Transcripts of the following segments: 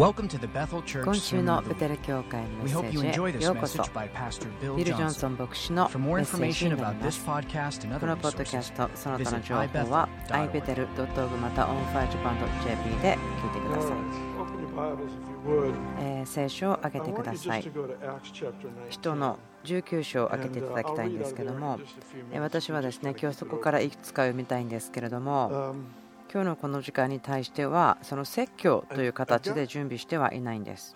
今週のベテル教会のメッセージへようこそビル・ジョンソン牧師のメッセージになりますこのポッドキャストその他の情報は ibetel.org また onfirejapan.jp で聞いてください、えー、聖書を開けてください人の19章を開けていただきたい。んですけども私はですね今日そこからいくつか読みたいんですけれども今日のこの時間に対してはその説教という形で準備してはいないんです。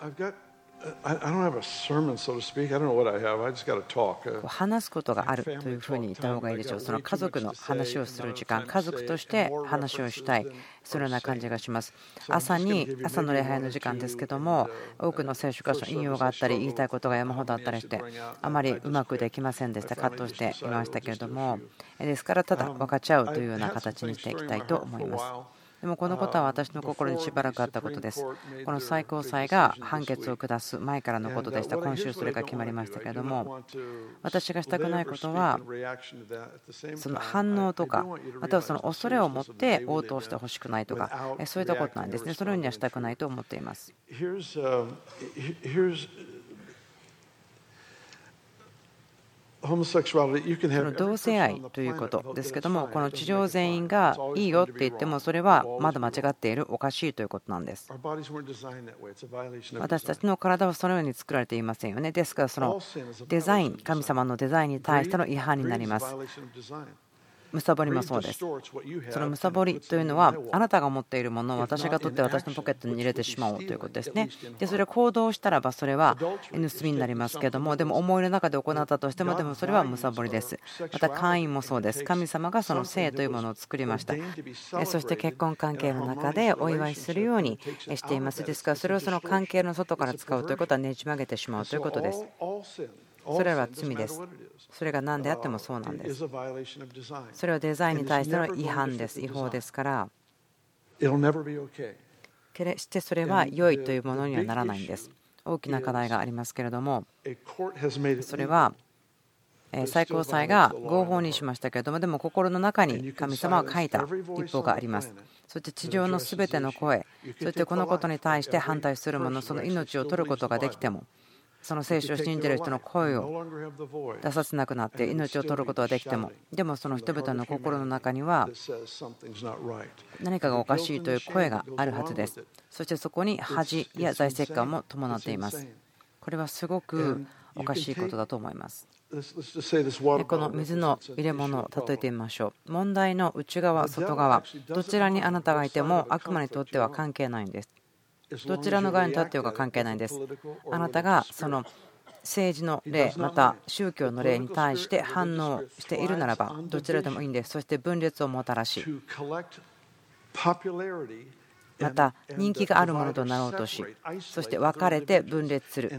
話すことがあるというふうに言った方がいいでしょう。その家族の話をする時間、家族として話をしたい、そのような感じがします。朝に、朝の礼拝の時間ですけども、多くの聖書箇所、引用があったり、言いたいことが山ほどあったりして、あまりうまくできませんでした、葛藤していましたけれども、ですから、ただ分かっちゃうというような形にしていきたいと思います。でもこのことは私の心にしばらくあったことです。この最高裁が判決を下す前からのことでした。今週それが決まりましたけれども、私がしたくないことは、その反応とか、またはその恐れを持って応答してほしくないとか、そういったことなんですね。そのようにはしたくないと思っています。同性愛ということですけどもこの地上全員がいいよって言ってもそれはまだ間違っているおかしいということなんです。私たちの体はそのように作られていませんよね。ですからそのデザイン神様のデザインに対しての違反になりますむさぼりもそうです。そのむさぼりというのは、あなたが持っているものを私が取って私のポケットに入れてしまおうということですね。で、それを行動したらば、それは盗みになりますけども、でも思いの中で行ったとしても、でもそれはむさぼりです。また、会員もそうです。神様がその性というものを作りました。そして結婚関係の中でお祝いするようにしています。ですから、それをその関係の外から使うということはねじ曲げてしまうということです。それは罪です。それが何であってもそうなんです。それはデザインに対しての違反です。違法ですから。決してそれは良いというものにはならないんです。大きな課題がありますけれども、それは最高裁が合法にしましたけれども、でも心の中に神様は書いた立法があります。そして地上のすべての声、そしてこのことに対して反対する者、その命を取ることができても、その聖書を信じる人の声を出させなくなって命を取ることはできても。でもその人々の心の中には何かがおかしいという声があるはずです。そしてそこに恥や財政感も伴っています。これはすごくおかしいことだと思います。この水の入れ物を例えてみましょう。問題の内側外側どちらにあなたがいても悪魔にとっては関係ないんですどちらの側に立ってようか関係ないんです。あなたがその政治の例また宗教の例に対して反応しているならばどちらでもいいんです。そして分裂をもたらしまた人気があるものとなろうとしそして分かれて分裂する。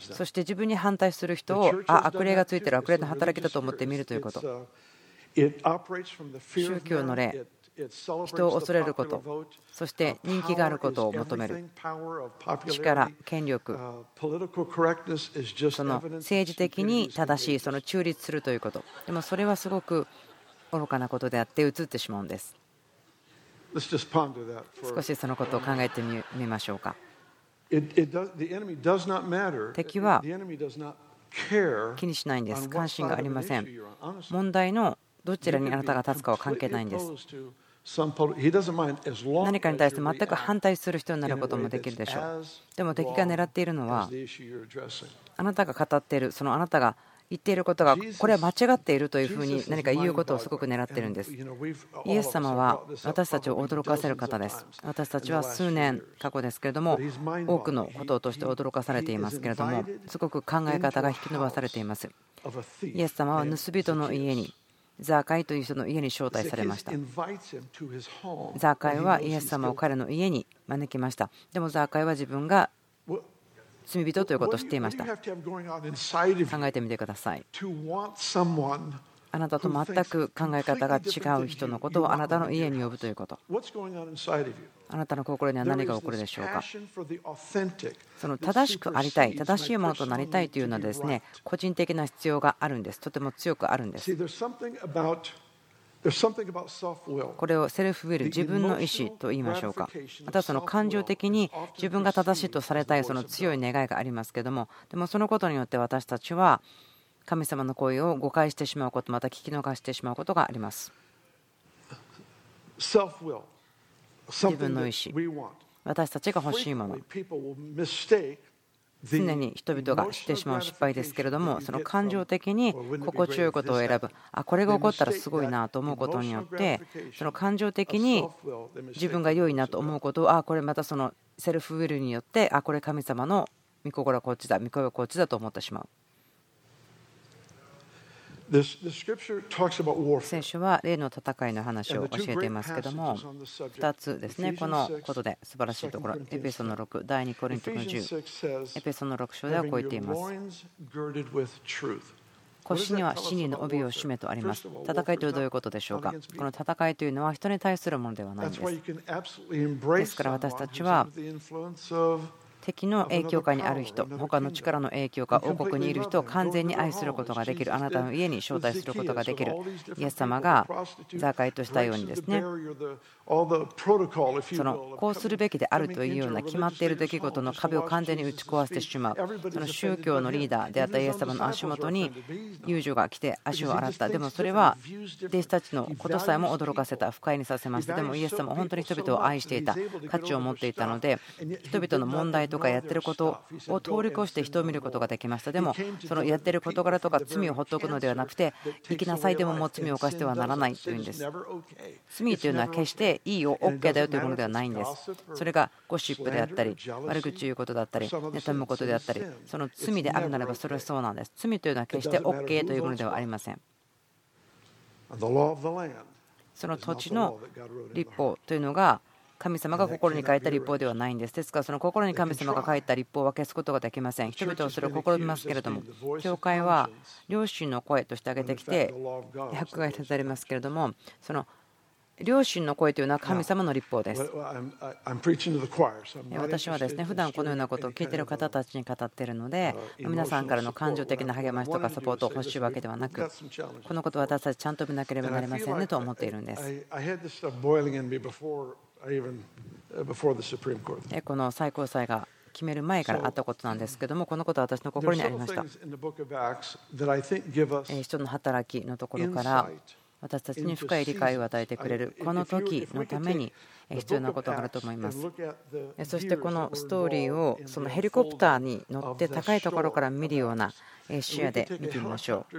そして自分に反対する人をあ悪霊がついてる悪霊の働きだと思って見るということ。宗教の例人を恐れることそして人気があることを求める力権力その政治的に正しいその中立するということ。でもそれはすごく愚かなことであって移ってしまうんです。少しそのことを考えてみましょうか。敵は気にしないんです。関心がありません。問題のどちらにあなたが立つかは関係ないんです何かに対して全く反対する人になることもできるでしょう。でも敵が狙っているのは、あなたが語っている、そのあなたが言っていることが、これは間違っているというふうに何か言うことをすごく狙っているんです。イエス様は私たちを驚かせる方です。私たちは数年過去ですけれども、多くのことをとして驚かされていますけれども、すごく考え方が引き伸ばされています。イエス様は盗人の家にザーカイという人の家に招待されました。ザーカイはイエス様を彼の家に招きました。でもザーカイは自分が罪人ということを知っていました。考えてみてください。あなたと全く考え方が違う人のことをあなたの家に呼ぶということ。あなたの心には何が起こるでしょうか？その正しくありたい、正しいものとなりたいというのはですね、個人的な必要があるんです。とても強くあるんです。これをセルフウィル自分の意思と言いましょうかまたその感情的に自分が正しいとされたいその強い願いがありますけどもでもそのことによって私たちは神様の声を誤解してしまうことまた聞き逃してしまうことがあります。自分の意思。私たちが欲しいもの。常に人々がしてしまう失敗ですけれどもその感情的に心地よいことを選ぶ。あこれが起こったらすごいなと思うことによってその感情的に自分が良いなと思うことをあこれまたそのセルフウィルによってあこれ神様の御心はこっちだ御声はこっちだと思ってしまう。聖書は霊の戦いの話を教えていますけども2つですね。このことで素晴らしいところ。エペソの6第2コリントの10エペソの6章ではこう言っています。腰には死にの帯を締めとあります。戦いというどういうことでしょうか？この戦いというのは人に対するものではないんです。ですから私たちは敵の影響下にある人、他の力の影響下、王国にいる人を完全に愛することができる、あなたの家に招待することができる、イエス様が座会としたようにですね、そのこうするべきであるというような決まっている出来事の壁を完全に打ち壊してしまう、その宗教のリーダーであったイエス様の足元に遊女が来て足を洗った、でもそれは弟子たちのことさえも驚かせた、不快にさせました、でもイエス様は本当に人々を愛していた、価値を持っていたので、人々の問題とかやってることを通り越して人を見ることができました。でも、そのやってる事柄とか罪を放っておくのではなくて、生きなさいでももう罪を犯してはならないというんです。罪というのは決していいよ、OK だよというものではないんです。それがゴシップであったり、悪口言うことだったり、妬むことであったり、その罪であるならばそれはそうなんです。罪というのは決して OK というものではありません。その土地の立法というのが神様が心に書いた立法ではないんです。ですから、その心に神様が書いた立法は消すことができません。人々はそれを試みますけれども、教会は両親の声として挙げてきて、迫害されますけれども、その両親の声というのは神様の立法です。私はですね普段このようなことを聞いている方たちに語っているので皆さんからの感情的な励ましとかサポートを欲しいわけではなくこのことを私たちちゃんと見なければなりませんねと思っているんです。この最高裁が決める前からあったことなんですけどもこのことは私の心にありました。人の働きのところから私たちに深い理解を与えてくれるこの時のために必要なことがあると思います。そしてこのストーリーをそのヘリコプターに乗って高いところから見るような視野で見てみましょう。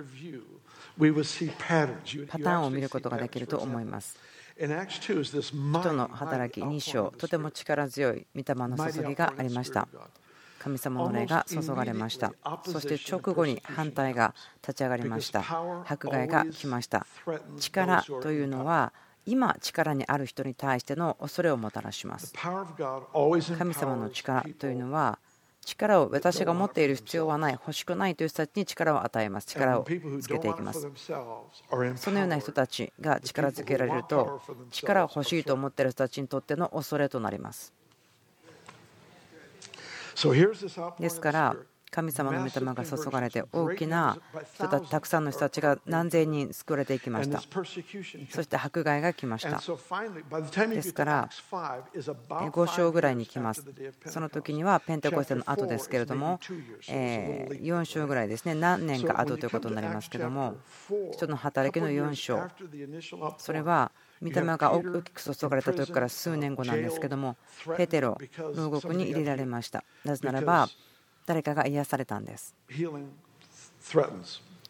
パターンを見ることができると思います。人の働き2章とても力強い御霊の注ぎがありました神様の霊が注がれました。そして直後に反対が立ち上がりました。迫害が来ました。力というのは今力にある人に対しての恐れをもたらします。神様の力というのは力を私が持っている必要はない欲しくないという人たちに力を与えます。力をつけていきます。そのような人たちが力づけられると力を欲しいと思っている人たちにとっての恐れとなりますですから神様の御霊が注がれて大きな人たちたくさんの人たちが何千人救われていきました。そして迫害が来ました。ですから5章ぐらいに来ます。その時にはペンテコステの後ですけれども4章ぐらいですね。何年か後ということになりますけども人の働きの4章それは御霊が大きく注がれた時から数年後なんですけどもペテロ牢獄に入れられました。なぜならば誰かが癒されたんです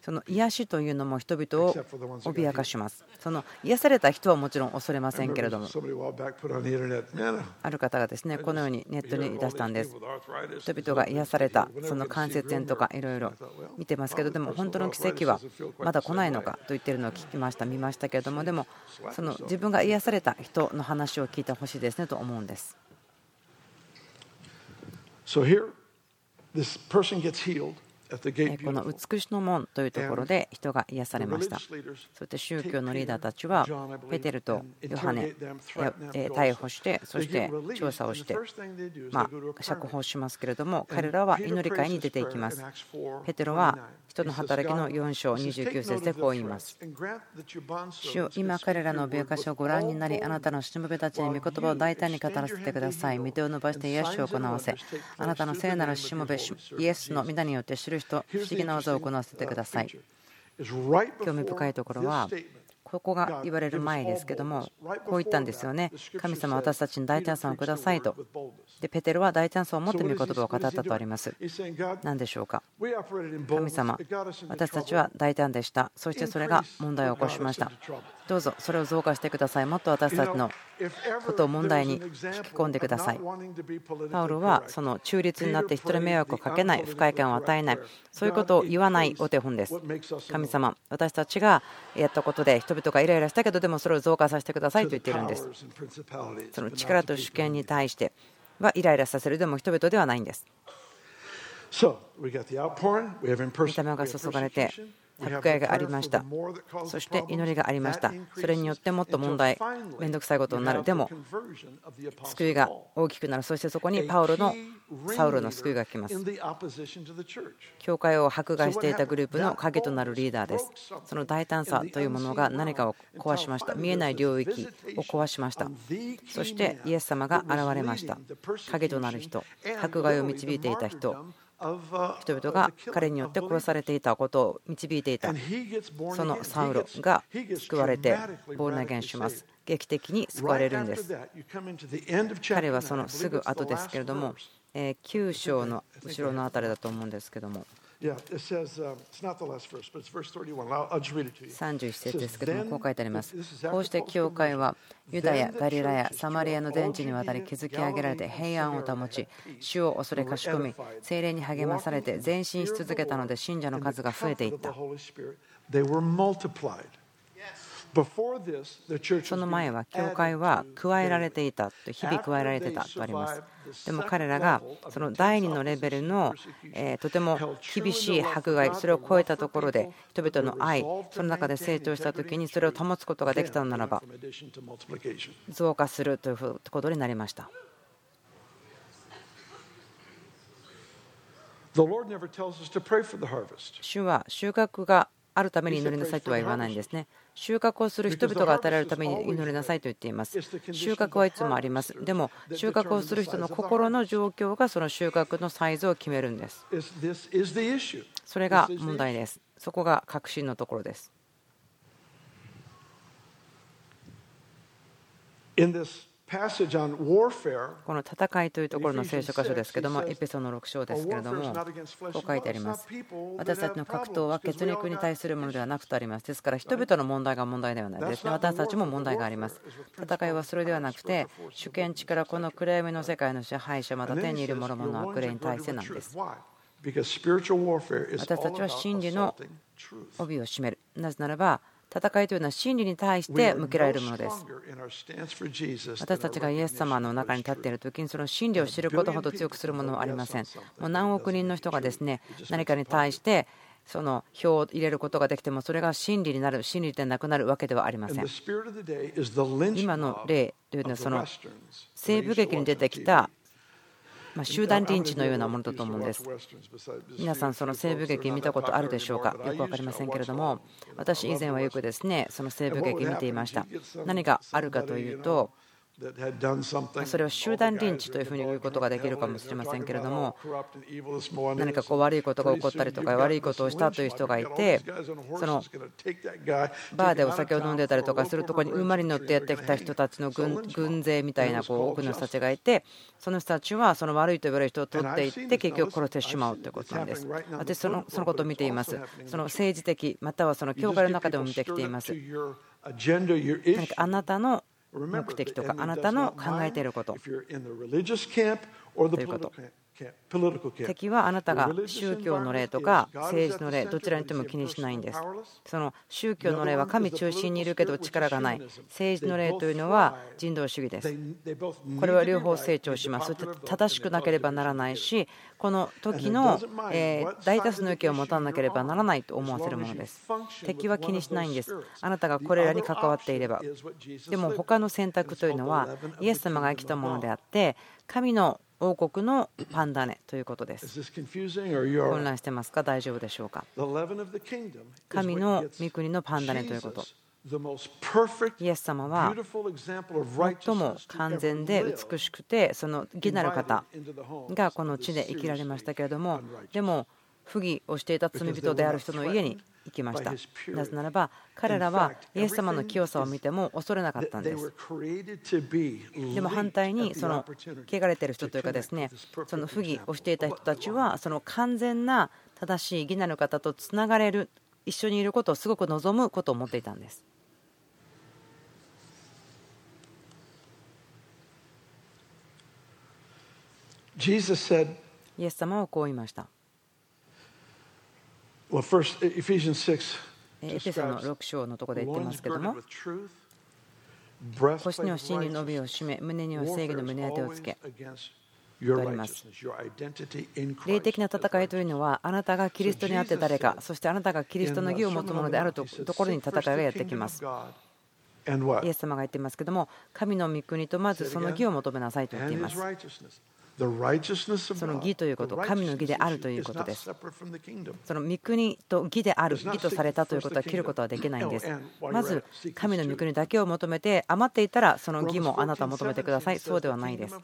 その癒しというのも人々を脅かします。その癒された人はもちろん恐れませんけれども、ある方がですねこのようにネットに出したんです。人々が癒された、その関節炎とかいろいろ見てますけど、でも本当の奇跡はまだ来ないのかと言ってるのを聞きました、見ましたけれども、でもその自分が癒された人の話を聞いてほしいですねと思うんです。This person gets healed. この美しの門というところで人が癒されました。そして宗教のリーダーたちはペテルとヨハネ逮捕してそして調査をしてまあ釈放しますけれども彼らは祈り会に出ていきます。ペテロは人の働きの4章29節でこう言います。主今彼らの病かしをご覧になりあなたのしもべたちに御言葉を大胆に語らせてください。御手を伸ばして癒しを行わせ。あなたの聖なるしもべイエスの皆によって知る人不思議な技を行わせてください。興味深いところはここが言われる前ですけどもこう言ったんですよね。神様私たちに大チャンスをくださいと。でペテルは大チャンスを持って御言葉を語ったとあります。何でしょうか？神様私たちは大胆でした。そしてそれが問題を起こしました。どうぞそれを増加してください。もっと私たちのことを問題に引き込んでください。パウロはその中立になって人に迷惑をかけない不快感を与えないそういうことを言わないお手本です。神様私たちがやったことで人々がイライラしたけどでもそれを増加させてくださいと言っているんです。その力と主権に対してはイライラさせるでも人々ではないんです。見た目が注がれて迫害がありました。そして祈りがありました。それによってもっと問題面倒くさいことになる。でも救いが大きくなる。そしてそこにパウロのサウロの救いが来ます。教会を迫害していたグループの鍵となるリーダーです。その大胆さというものが何かを壊しました。見えない領域を壊しました。そしてイエス様が現れました。鍵となる人迫害を導いていた人人々が彼によって殺されていたことを導いていたそのサウロが救われてボール投げします劇的に救われるんです彼はそのすぐ後ですけれども9章の後ろの辺りだと思うんですけども31節ですけども、こう書いてあります。こうして教会はユダヤ、ガリラヤ、サマリアの全地にわたり築き上げられて平安を保ち、主を恐れかしこみ、精霊に励まされて前進し続けたので信者の数が増えていった。その前は教会は加えられていたと日々加えられていたとあります。でも彼らがその第2のレベルのとても厳しい迫害それを超えたところで人々の愛その中で成長した時にそれを保つことができたのならば増加するということになりました。主は収穫があるために祈りなさいとは言わないんですね。収穫をする人々が与えられるために祈りなさいと言っています。収穫はいつもあります。でも収穫をする人の心の状況がその収穫のサイズを決めるんです。それが問題です。そこが確信のところです。この戦いというところの聖書箇所ですけども、エペソの6章ですけれども、こう書いてあります。私たちの格闘は血肉に対するものではなくとあります。ですから、人々の問題が問題ではないですね。私たちも問題があります。戦いはそれではなくて、主権地からこの暗闇の世界の支配者、また天にいる諸々の悪霊に対してなんです。私たちは真理の帯を締める。なぜならば、戦いというのは真理に対して向けられるものです。私たちがイエス様の中に立っている時にその真理を知ることほど強くするものはありません。もう何億人の人がですね何かに対してその票を入れることができてもそれが真理になる真理でなくなるわけではありません。今の例というのはその西部劇に出てきたま集団リンチのようなものだと思うんです。皆さん、その西部劇見たことあるでしょうか、よく分かりませんけれども、私以前はよくですねその西部劇見ていました。何があるかというと、それを集団リンチというふうに言うことができるかもしれませんけれども何かこう悪いことが起こったりとか悪いことをしたという人がいてそのバーでお酒を飲んでたりとかするところに馬に乗ってやってきた人たちの軍勢みたいなこう多くの人たちがいてその人たちはその悪いと言われる人を取っていって結局殺してしまうということなんです。私そのそのことを見ています。その政治的またはその教会の中でも見てきています。何かあなたの目的とかあなたの考えていること。ということ敵はあなたが宗教の霊とか政治の霊どちらにいても気にしないんです。その宗教の霊は神中心にいるけど力がない。政治の霊というのは人道主義です。これは両方成長します。正しくなければならないしこの時の大多数の意見を持たなければならないと思わせるものです。敵は気にしないんです。あなたがこれらに関わっていれば。でも他の選択というのはイエス様が生きたものであって神の王国のパンダネということです。混乱してますか？大丈夫でしょうか？神の御国のパンダネということ。イエス様は最も完全で美しくてその義なる方がこの地で生きられましたけれどもでも不義をしていた罪人である人の家に行きましたなぜならば彼らはイエス様の清さを見ても恐れなかったんですでも反対にその汚れてる人というかですねその不義をしていた人たちはその完全な正しい義なる方とつながれる一緒にいることをすごく望むことを思っていたんですイエス様はこう言いました。エペソの6章のところで言ってますけども。腰には真理の帯を締め胸には正義の胸当てをつけとあります霊的な戦いというのはあなたがキリストにあって誰かそしてあなたがキリストの義を持つものであるところに戦いがやってきます。イエス様が言ってますけども神の御国とまずその義を求めなさいと言っていますその義ということ、神の義であるということです。その御国と義である、義とされたということは切ることはできないんです。まず、神の御国だけを求めて、余っていたらその義もあなたは求めてください。そうではないです。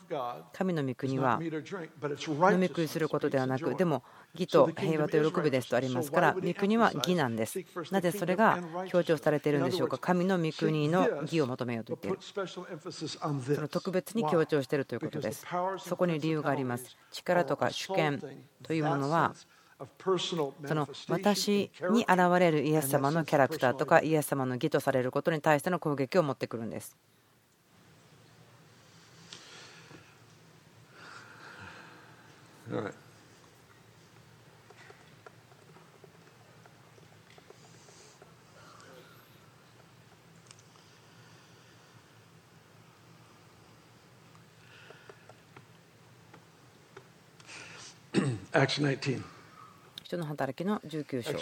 神の御国は飲み食いすることではなく、でも義と平和と喜びですとありますから、御国は義なんです。なぜそれが強調されているんでしょうか？神の御国の義を求めようと言っている。その特別に強調しているということです。そこに理由があります。力とか主権というものはその私に現れるイエス様のキャラクターとかイエス様の義とされることに対しての攻撃を持ってくるんです。人の働きの19章。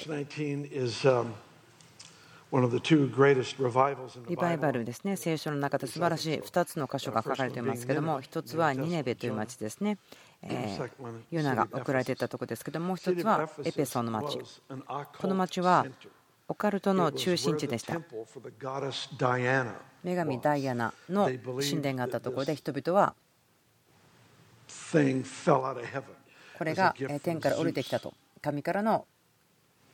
リバイバルですね、聖書の中で素晴らしい2つの箇所が書かれていますけれども、1つはニネベという町ですね、えー、ユナが送られていたところですけども、もう1つはエペソの町。この町はオカルトの中心地でした。女神ダイアナの神殿があったところで人々はこれが天から降りてきたと神からの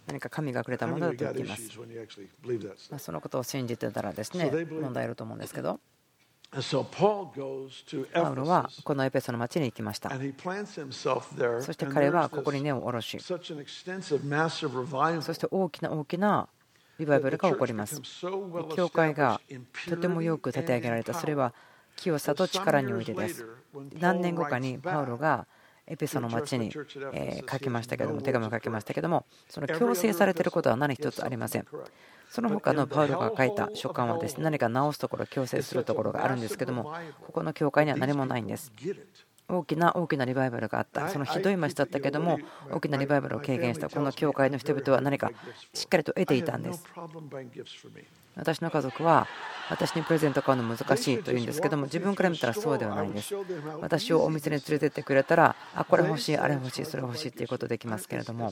何か神がくれたものだと言っています。まそのことを信じてたらですね問題あると思うんですけど。パウロはこのエペソの町に行きました。そして彼はここに根を下ろし、そして大きな大きなリバイバルが起こります。教会がとてもよく立て上げられた、それは清さと力においてです。何年後かにパウロがエペソの町に書きましたけども手紙を書きましたけどもその強制されていることは何一つありません。その他のパウロが書いた書簡はですね何か直すところ強制するところがあるんですけどもここの教会には何もないんです。大きな大きなリバイバルがあった。そのひどい町だったけども大きなリバイバルを経験したこの教会の人々は何かしっかりと得ていたんです私の家族は私にプレゼント買うの難しいと言うんですけども自分から見たらそうではないんです。私をお店に連れてってくれたらあこれ欲しいあれ欲しいそれ欲しいっていうことできますけれども。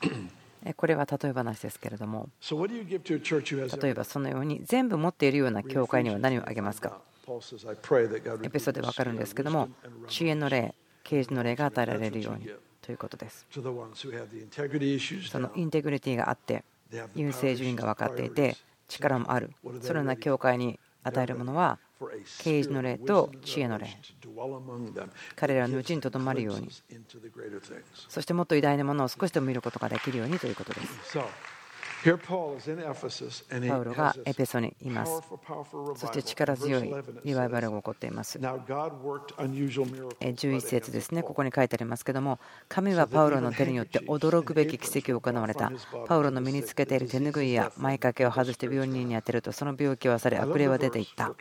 これは例え話ですけれども。例えばそのように全部持っているような教会には何をあげますか？エピソードで分かるんですけども、支援の霊、啓示の霊が与えられるようにということです。そのインテグリティがあって、優勢順位が分かっていて、力もある、そのような教会に与えるものは、啓示の霊と知恵の霊、彼らのうちにとどまるように、そしてもっと偉大なものを少しでも見ることができるようにということです。パウロがエペソにいます。そして力強いリバイバルが起こっています。11節ですね、ここに書いてありますけども、神はパウロの手によって驚くべき奇跡を行われた。パウロの身につけている手ぬぐいや前掛けを外して病人に当てると、その病気はされ、悪霊は出ていった。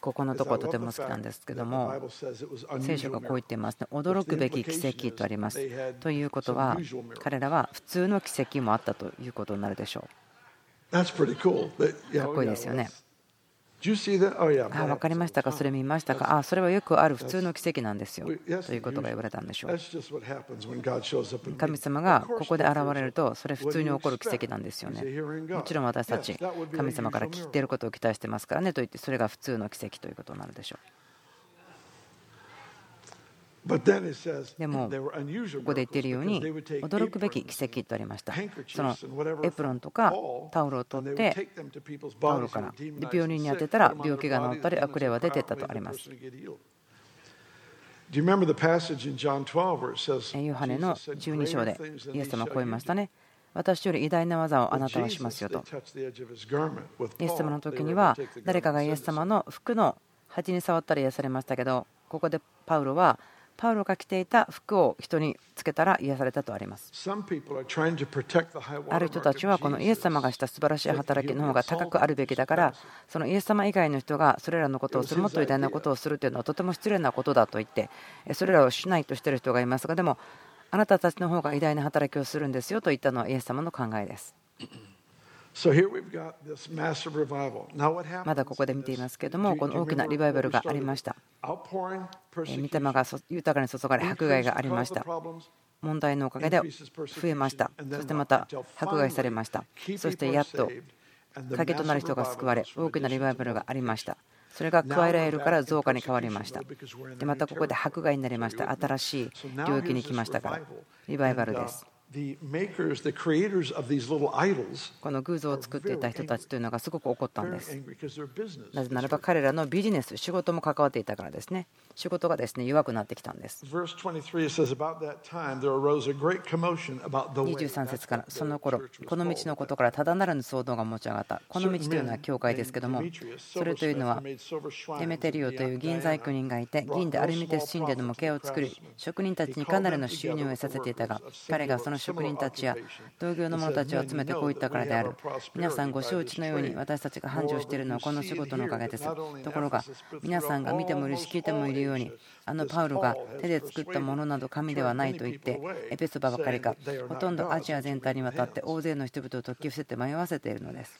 ここのところとても好きなんですけども、聖書がこう言っていますね、驚くべき奇跡とあります。ということは、彼らは普通の奇跡もあったということになるでしょう。かっこいいですよね。あ分かりましたか、それ見ましたか、あそれはよくある普通の奇跡なんですよということが言われたんでしょう。神様がここで現れると、それ普通に起こる奇跡なんですよね。もちろん私たち、神様から聞いていることを期待してますからねと言って、それが普通の奇跡ということになるでしょう。でも、ここで言っているように、驚くべき奇跡とありました。そのエプロンとかタオルを取って、パウロから病人に当てたら病気が治ったり、悪霊は出てったとあります。ヨハネの12章でイエス様はこう言いましたね。私より偉大な技をあなたはしますよと。イエス様の時には誰かがイエス様の服の端に触ったら癒されましたけど、ここでパウロはパウロが着ていた服を人につけたら癒されたとあります。ある人たちはこのイエス様がした素晴らしい働きの方が高くあるべきだからそのイエス様以外の人がそれらのことをするもっと偉大なことをするというのはとても失礼なことだと言ってそれらをしないとしている人がいますがでもあなたたちの方が偉大な働きをするんですよと言ったのはイエス様の考えです。まだここで見ていますけれども、この大きなリバイバルがありました。御霊が豊かに注がれ、迫害がありました。問題のおかげで増えました。そしてまた迫害されました。そしてやっと影となる人が救われ、大きなリバイバルがありました。それが加えられるから増加に変わりました。でまたここで迫害になりました。新しい領域に来ましたから、リバイバルです。この偶像を作っていた人たちというのがすごく怒ったんです。なぜならば彼らのビジネス、仕事も関わっていたからですね。仕事がですね弱くなってきたんです。23節からその頃この道のことからただならぬ騒動が持ち上がった。この道というのは教会ですけども、それというのはデメテリオという銀細工人がいて、銀でアルミテス神殿の模型を作り、職人たちにかなりの収入を得させていたが、彼がその職人たちや同業の者たちを集めてこう言ったからである。皆さんご承知のように私たちが繁盛しているのはこの仕事のおかげです。ところが皆さんが見てもいるし聞いてもいるようにあのパウロが手で作ったものなど神ではないと言ってエペソバばかりかほとんどアジア全体にわたって大勢の人々を解き伏せて迷わせているのです。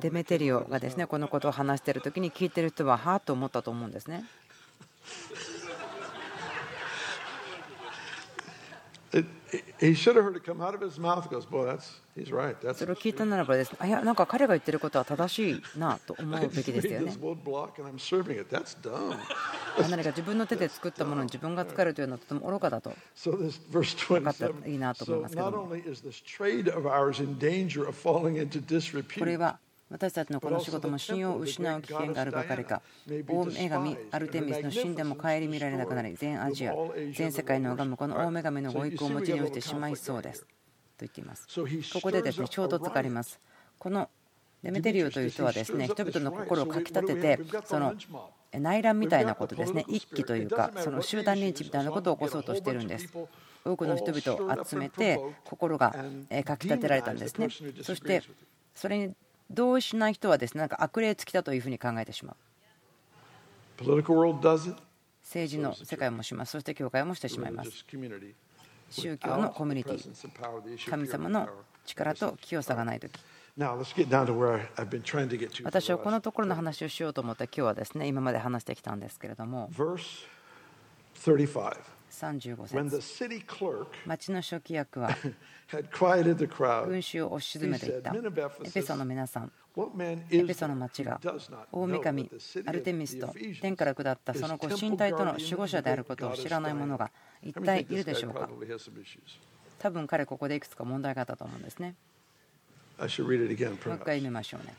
デメテリオがですねこのことを話している時に聞いてる人ははあと思ったと思うんですね。それを聞いたならばです、ね、いやなんか彼が言ってることは正しいなと思うべきですよね。何 か自分の手で作ったものに自分が使えるというのはとても愚かだと。分かった。らいいなと思いますけども。これは私たちのこの仕事も信用を失う危険があるばかりか大女神アルテミスの神殿も顧みられなくなり全アジア全世界の拝むこの大女神のご意向を持ちにしてしまいそうですと言っていますここでですね衝突がありますこのデメテリオという人はですね人々の心をかきたててその内乱みたいなことですね一揆というかその集団リンチみたいなことを起こそうとしてるんです多くの人々を集めて心がかきたてられたんですねそしてそれに同意しない人はですねなんか悪霊尽きたというふうに考えてしまう。政治の世界もします、そして教会もしてしまいます。宗教のコミュニティ、神様の力と清さがないとき。私はこのところの話をしようと思って今日はですね今まで話してきたんですけれども35節。町の書記役は 群衆を押し沈めていった。エペソの皆さんエペソの町が大神アルテミスと天から下ったそのご神体との守護者であることを知らない者が一体いるでしょうか？多分彼ここでいくつか問題があったと思うんですね。もう一回読みましょうね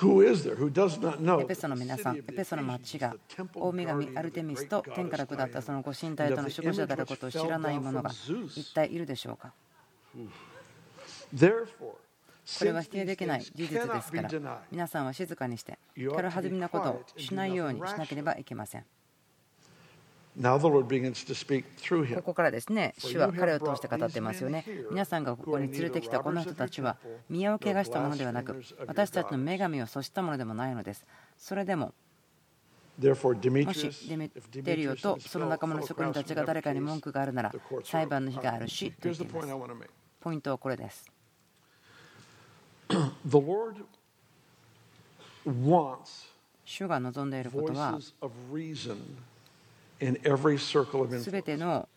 エペソの皆さん、エペソの町が大女神アルテミスと天から下ったそのご神体との守護者であることを知らない者が一体いるでしょうか？これは否定できない事実ですから皆さんは静かにして軽はずみなことをしないようにしなければいけません。ここからですね、主は彼を通して語ってますよね。皆さんがここに連れてきたこの人たちは、宮を汚したものではなく、私たちの女神を阻したものでもないのです。それでも、もしデメテリオとその仲間の職人たちが誰かに文句があるなら、裁判の日があるし、と言っています。ポイントはこれです。主が望んでいることは、全ての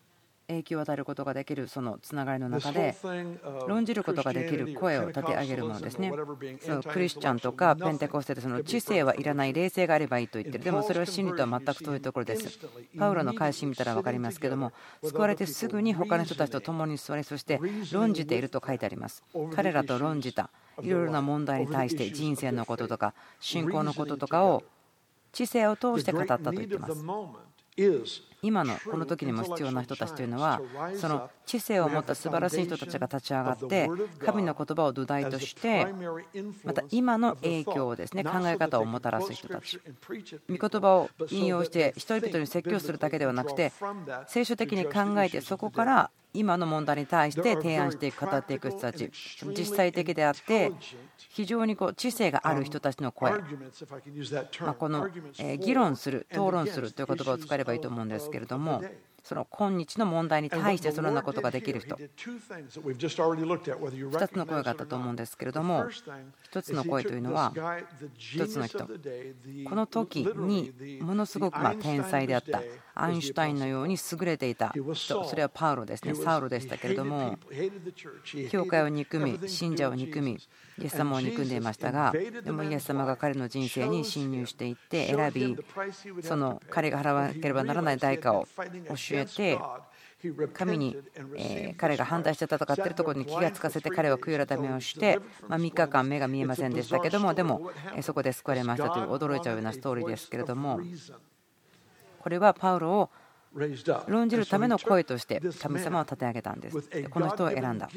影響を与えることができるそのつながりの中で論じることができる声を立て上げるものですね。そのクリスチャンとかペンテコステでその知性はいらない霊性があればいいと言ってるでもそれは真理とは全く遠いところです。パウロの返し見たら分かりますけども救われてすぐに他の人たちと共に座りそして論じていると書いてあります。彼らと論じたいろいろな問題に対して人生のこととか信仰のこととかを知性を通して語ったと言っています。is 今のこの時にも必要な人たちというのはその知性を持った素晴らしい人たちが立ち上がって神の言葉を土台としてまた今の影響をですね考え方をもたらす人たち。御言葉を引用して人々に説教するだけではなくて聖書的に考えてそこから今の問題に対して提案していく語っていく人たち。実際的であって非常にこう知性がある人たちの声、まこの議論する討論するという言葉を使えればいいと思うんですけれどもその今日の問題に対してそのようなことができる人2つの声があったと思うんですけれども1つの声というのは1つの人この時にものすごくま天才であったアインシュタインのように優れていた人それはパウロですねサウロでしたけれども教会を憎み信者を憎みイエス様を憎んでいましたがでもイエス様が彼の人生に侵入していって選びその彼が払わなければならない代価を教えて神にえ彼が反対して戦っているところに気がつかせて彼は悔い改めをしてま3日間目が見えませんでしたけどもでもえそこで救われましたという驚いちゃうようなストーリーですけれどもこれはパウロを論じるための声として神様を立て上げたんです。この人を選んだ。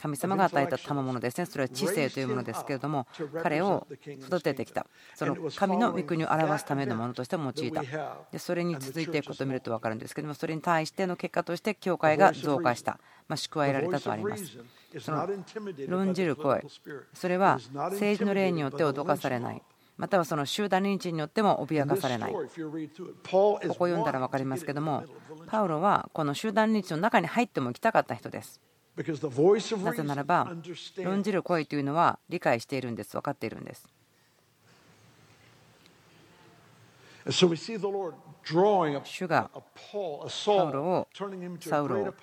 神様が与えた賜物ですね。それは知性というものですけれども、彼を育ててきた。その神の御国を表すためのものとして用いた。でそれに続いていくことを見ると分かるんですけども、それに対しての結果として教会が増加した。まあ、祝えられたとあります。その論じる声、それは政治の例によって脅かされない。またはその集団認知によっても脅かされない。ここ読んだら分かりますけども、パウロはこの集団認知の中に入っても行きたかった人です。なぜならば、論じる声というのは理解しているんです、分かっているんです。主がパウロをサウロを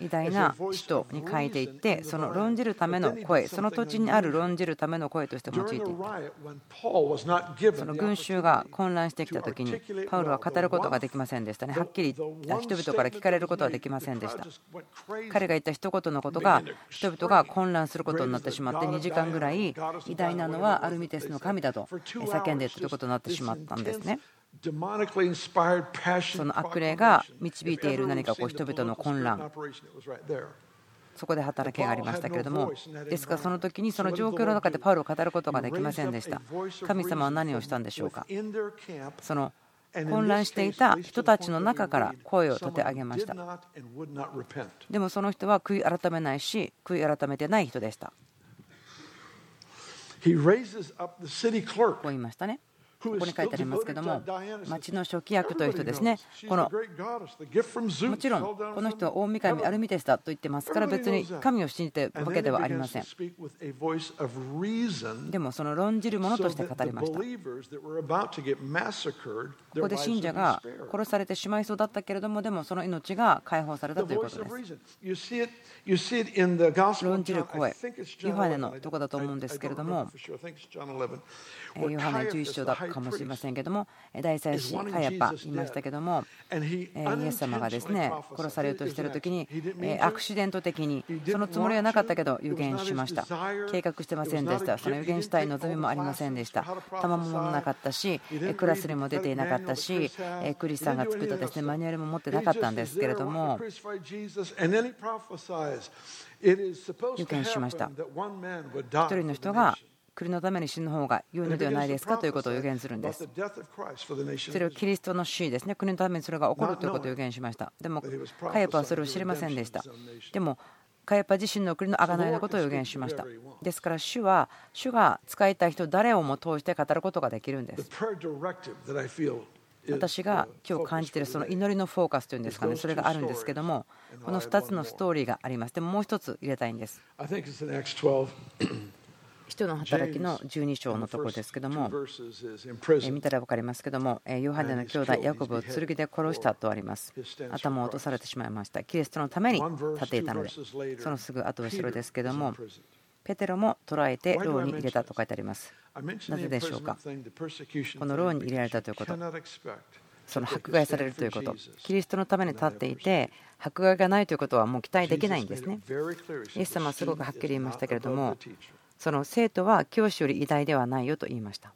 偉大な人に変えていってその論じるための声その土地にある論じるための声として用いていったその群衆が混乱してきた時にパウロは語ることができませんでしたね。はっきり人々から聞かれることはできませんでした。彼が言った一言のことが人々が混乱することになってしまって2時間ぐらい偉大なのはアルミテスの神だと叫んでいるということになってしまったんですねその悪霊が導いている何かこう人々の混乱。そこで働きがありましたけれどもですからその時にその状況の中でパウロを語ることができませんでした。神様は何をしたんでしょうか？その混乱していた人たちの中から声を立て上げました。でもその人は悔い改めないし悔い改めてない人でした。こう言いましたねここに書いてありますけども、町の初期役という人ですね、このもちろん、この人は大神アルミテスだと言ってますから、別に神を信じているわけではありません。でも、その論じるものとして語りました。ここで信者が殺されてしまいそうだったけれども、でもその命が解放されたということです。論じる声、ヨハネのとこだと思うんですけれども、ヨハネ11章だかもしれませんけども大祭司カヤパいましたけどもイエス様がですね殺されようとしている時にアクシデント的にそのつもりはなかったけど予言しました。計画してませんでした。その予言したい望みもありませんでした。賜物もなかったしクラスにも出ていなかったしクリスさんが作ったですねマニュアルも持ってなかったんですけれども。予言しました。一人の人が国のために死ぬ方が良いのではないですかということを予言するんです。それをキリストの死ですね、国のためにそれが起こるということを予言しました。でも、カヤパはそれを知りませんでした。でも、カヤパ自身の国の贖いのことを予言しました。ですから、主は、主が使いたい人誰をも通して語ることができるんです。私が今日感じているその祈りのフォーカスというんですかね、それがあるんですけども、この2つのストーリーがあります。でももう1つ入れたいんです。人の働きの12章のところですけども、見たら分かりますけども、ヨハネの兄弟ヤコブを剣で殺したとあります。頭を落とされてしまいました。キリストのために立っていたので、そのすぐ後後ろですけども、ペテロも捕らえて牢に入れたと書いてあります。なぜでしょうか？この牢に入れられたということ。その迫害されるということ、キリストのために立っていて、迫害がないということはもう期待できないんですね。イエス様はすごくはっきり言いましたけれども、その生徒は教師より偉大ではないよと言いました。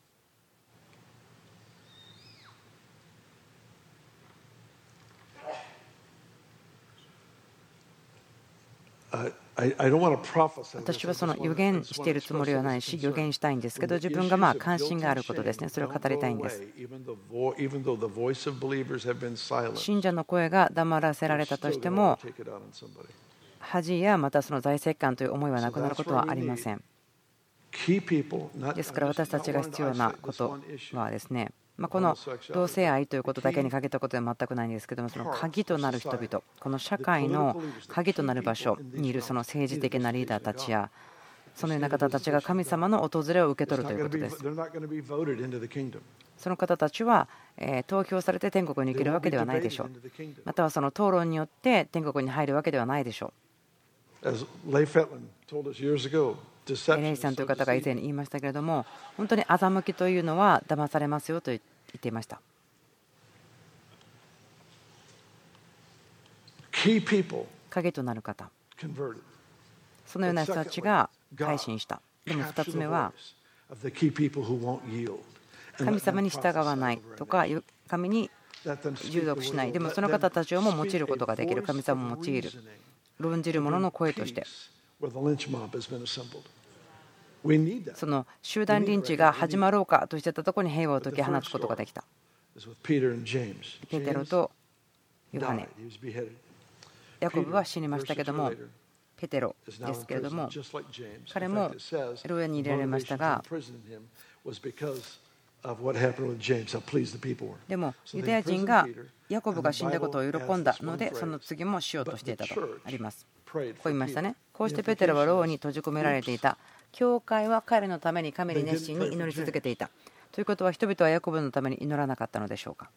私はその予言しているつもりはないし予言したいんですけど自分がまあ関心があることですね。それを語りたいんです。信者の声が黙らせられたとしても恥やまたその財政官という思いはなくなることはありませんですから私たちが必要なことはですねまこの同性愛ということだけにかけたことでは全くないんですけどもその鍵となる人々この社会の鍵となる場所にいるその政治的なリーダーたちやそのような方たちが神様の訪れを受け取るということです。その方たちは投票されて天国に行けるわけではないでしょう。またはその討論によって天国に入るわけではないでしょう。エレイさんという方が以前に言いましたけれども本当に欺きというのは騙されますよと言っていました。影となる方。そのような人たちが改心した。でも2つ目は神様に従わないとか神に従属しない。でもその方たちをも用いることができる。神様を用いる。論じる者の声としてその集団リンチが始まろうかとしてたところに平和を解き放つことができた。ペテロとヨハネ。ヤコブは死にましたけども、ペテロですけれども、彼も牢屋に入れられましたが、でもユダヤ人がヤコブが死んだことを喜んだので、その次もしようとしていたとあります。こう言いましたね。こうしてペテロは牢に閉じ込められていた。教会は彼のために神に熱心に祈り続けていた。ということは人々はヤコブのために祈らなかったのでしょうか。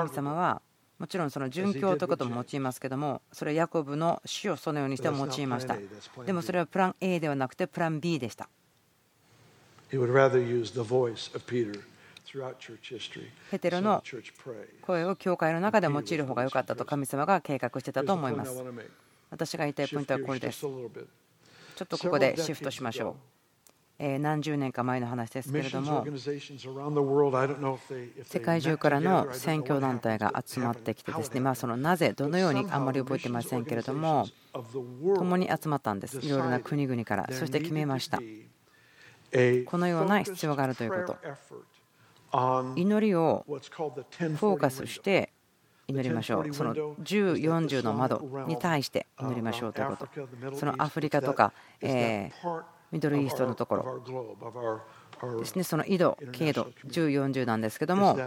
神様はもちろんその殉教ということも用いますけどもそれはヤコブの死をそのようにして用いましたでもそれはプラン A ではなくてプラン B でしたペテロの声を教会の中で用いる方が良かったと神様が計画してたと思います私が言いたいポイントはこれです。ちょっとここでシフトしましょう。え何十年か前の話ですけれども世界中からの選挙団体が集まってきてですねまあそのなぜどのようにあんまり覚えてませんけれども共に集まったんです。いろいろな国々から。そして決めました。このような必要があるということ。祈りをフォーカスして祈りましょう。その10、40の窓に対して祈りましょうということ。そのアフリカとか、えミドルイーストのところですね、その緯度、経度、10、40なんですけども、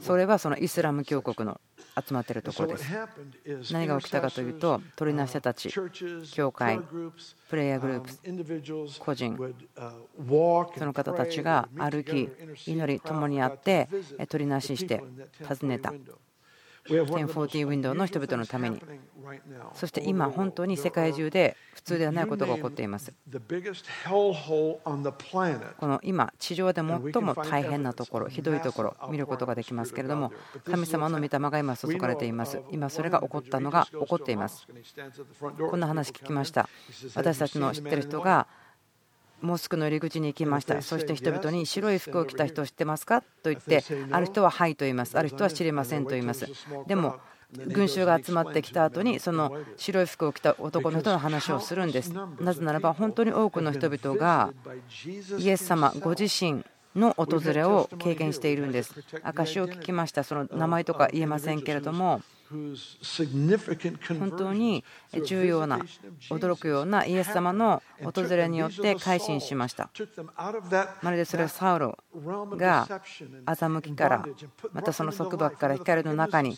それはそのイスラム教国の集まっているところです。何が起きたかというと、鳥の人たち、教会、プレイヤーグループ、個人、その方たちが歩き、祈り、共にあって、取りなしして訪ねた。1040ウィンドウの人々のためにそして今本当に世界中で普通ではないことが起こっていますこの今地上で最も大変なところひどいところ見ることができますけれども神様の御霊が今注がれています今それが起こったのが起こっていますこんな話聞きました私たちの知ってる人がモスクの入り口に行きました。そして人々に白い服を着た人を知ってますか？と言ってある人ははいと言います。ある人は知りませんと言います。でも群衆が集まってきた後にその白い服を着た男の人の話をするんです。なぜならば本当に多くの人々がイエス様ご自身の訪れを経験しているんです。証を聞きました。その名前とか言えませんけれども本当に重要な驚くようなイエス様の訪れによって改心しました。まるでそれはサウロが欺きからまたその束縛から光の中に移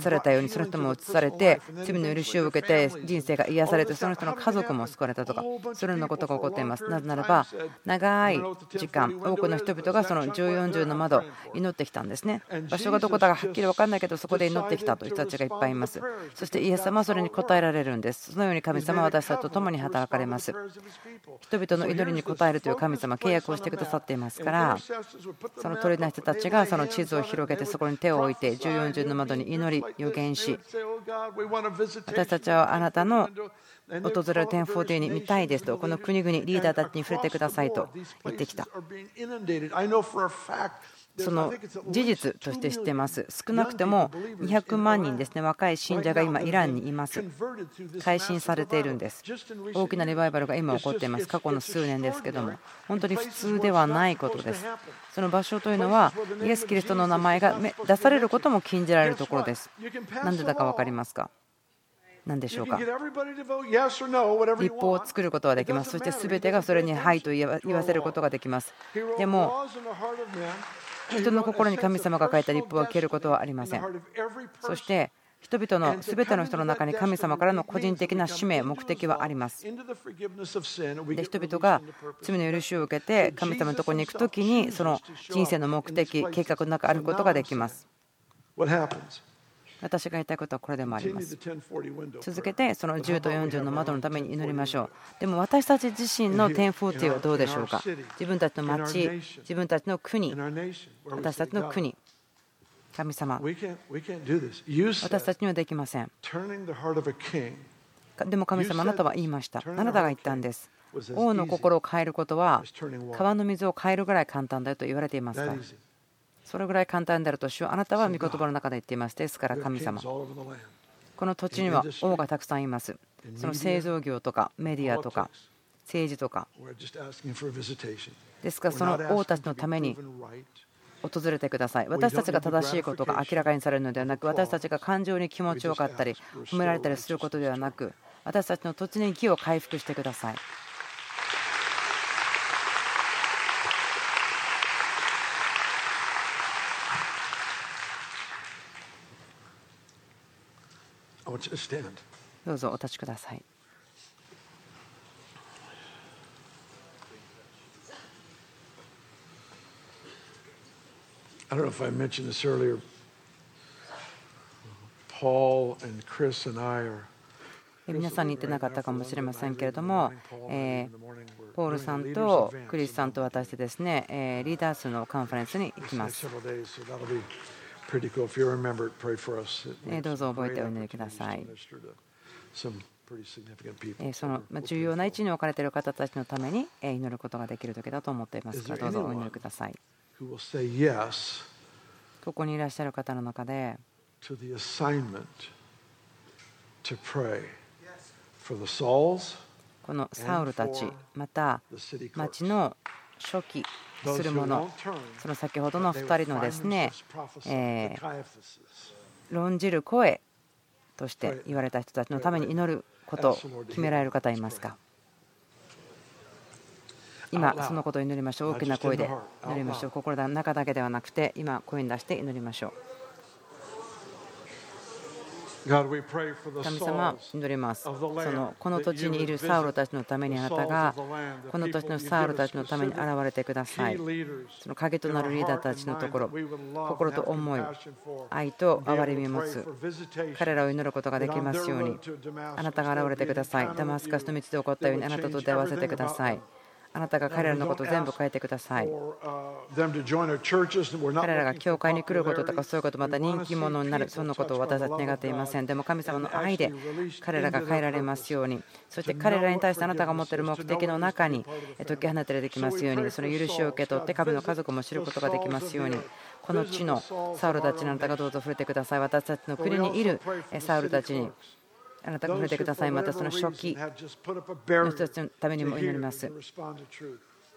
されたようにその人も移されて罪の許しを受けて人生が癒されてその人の家族も救われたとかそれようなことが起こっています。なぜならば長い時間多くの人々がその14重の窓祈ってきたんですね。場所がどこだかはっきり分かんないけどそこで祈ってきたという人たちがいっぱいいます。そしてイエス様はそれに応えられるんです。そのように神様は私たちと共に働かれます。人々の祈りに応えるという神様契約をしてくださっていますからその鳥の人たちがその地図を広げてそこに手を置いて14重の窓に祈り予言し私たちはあなたの訪れる1040に見たいですとこの国々リーダーたちに触れてくださいと言ってきた。その事実として知ってます。少なくても200万人ですね、若い信者が今、イランにいます。改心されているんです。大きなリバイバルが今起こっています。過去の数年ですけども、本当に普通ではないことです。その場所というのは、イエス・キリストの名前が出されることも禁じられるところです。なんでだか分かりますか？何でしょうか？立法を作ることはできますそして全てがそれに「はい」と言わせることができますでも人の心に神様が書いた立法を蹴ることはありませんそして人々の全ての人の中に神様からの個人的な使命、目的はあります。で人々が罪の許しを受けて神様のところに行くときにその人生の目的、計画の中あることができます。私が言いたいことはこれでもあります。続けてその10と40の窓のために祈りましょう。でも私たち自身の1040はどうでしょうか？自分たちの町、自分たちの国、私たちの国。神様、私たちにはできません。でも神様、あなたは言いました。あなたが言ったんです。王の心を変えることは川の水を変えるぐらい簡単だよと言われていますから。それぐらい簡単であると主はあなたは御言葉の中で言っています。ですから神様。この土地には王がたくさんいます。その製造業とかメディアとか政治とか。ですからその王たちのために訪れてください。私たちが正しいことが明らかにされるのではなく私たちが感情に気持ちよかったり褒められたりすることではなく私たちの土地に義を回復してください want you to stand. どうぞお立ちください。I don't know if I mentioned this earlier. Paul and Chris and I are 皆さんに言ってなかったかもしれませんけれども、えポールさんとクリスさんと私でですね、えリーダースのカンファレンスに行きます。どうぞ覚えてお祈りください。その重要な位置に置かれている方たちのために祈ることができる時だと思っていますからどうぞお祈りください。ここにいらっしゃる方の中でこのサウルたちまた町の初期するもの。その先ほどの2人のですね、え論じる声として言われた人たちのために祈ることを決められる方いますか？今そのことを祈りましょう。大きな声で祈りましょう。心の中だけではなくて今声に出して祈りましょう。神様、祈ります。そのこの土地にいるサウロたちのためにあなたが、この土地のサウロたちのために現れてください。その影となるリーダーたちのところ、心と思い、愛と憐れみを持つ、彼らを祈ることができますように、あなたが現れてください。ダマスカスの道で起こったように、あなたと出会わせてください。あなたが彼らのことを全部変えてください。彼らが教会に来ることとかそういうことまた人気者になるそんなことを私たち願っていません。でも神様の愛で彼らが変えられますように。そして彼らに対してあなたが持っている目的の中に解き放てできますように。その許しを受け取って神の家族も知ることができますように。この地のサウルたちにあなたがどうぞ触れてください。私たちの国にいるサウルたちにあなたが触れてください。またその初期の人たちのためにも祈ります。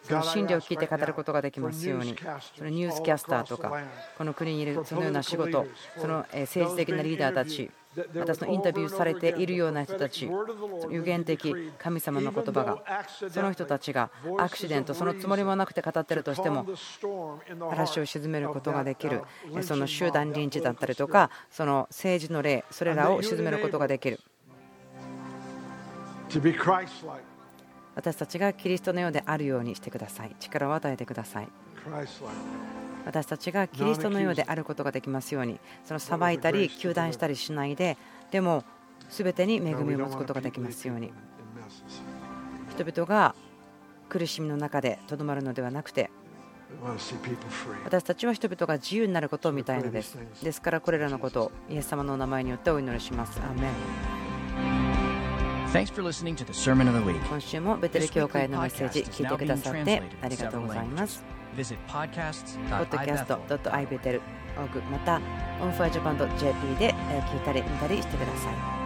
その真理を聞いて語ることができますように、そのニュースキャスターとか、この国にいるそのような仕事、その政治的なリーダーたち、またそのインタビューされているような人たち、有限的神様の言葉が、その人たちがアクシデント、そのつもりもなくて語ってるとしても、嵐を鎮めることができる、その集団臨時だったりとか、その政治の例、それらを鎮めることができる。私たちがキリストのようであるようにしてください。力を与えてください。私たちがキリストのようであることができますように、その裁いたり、糾弾したりしないで、でも、全てに恵みを持つことができますように。人々が苦しみの中でとどまるのではなくて、私たちは人々が自由になることを見たいのです。ですから、これらのことをイエス様の名前によってお祈りします。アーメン今週もベテル教会のメッセージ聞いてくださってありがとうございます。podcast.ibetel また onfirejapan.jp で聞いたり見たりしてください。